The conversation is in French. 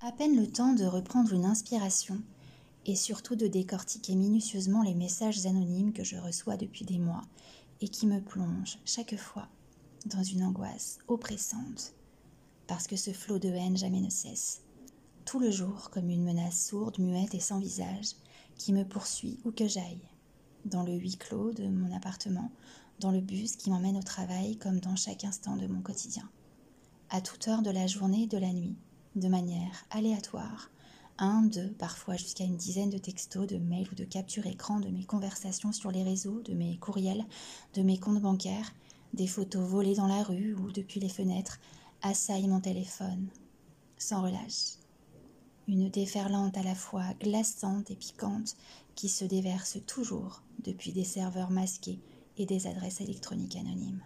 À peine le temps de reprendre une inspiration et surtout de décortiquer minutieusement les messages anonymes que je reçois depuis des mois et qui me plongent chaque fois dans une angoisse oppressante parce que ce flot de haine jamais ne cesse, tout le jour comme une menace sourde, muette et sans visage qui me poursuit où que j'aille, dans le huis clos de mon appartement, dans le bus qui m'emmène au travail comme dans chaque instant de mon quotidien, à toute heure de la journée et de la nuit, de manière aléatoire, un, deux, parfois jusqu'à une dizaine de textos, de mails ou de captures écran de mes conversations sur les réseaux, de mes courriels, de mes comptes bancaires, des photos volées dans la rue ou depuis les fenêtres, assaillent mon téléphone, sans relâche. Une déferlante à la fois glaçante et piquante qui se déverse toujours depuis des serveurs masqués et des adresses électroniques anonymes.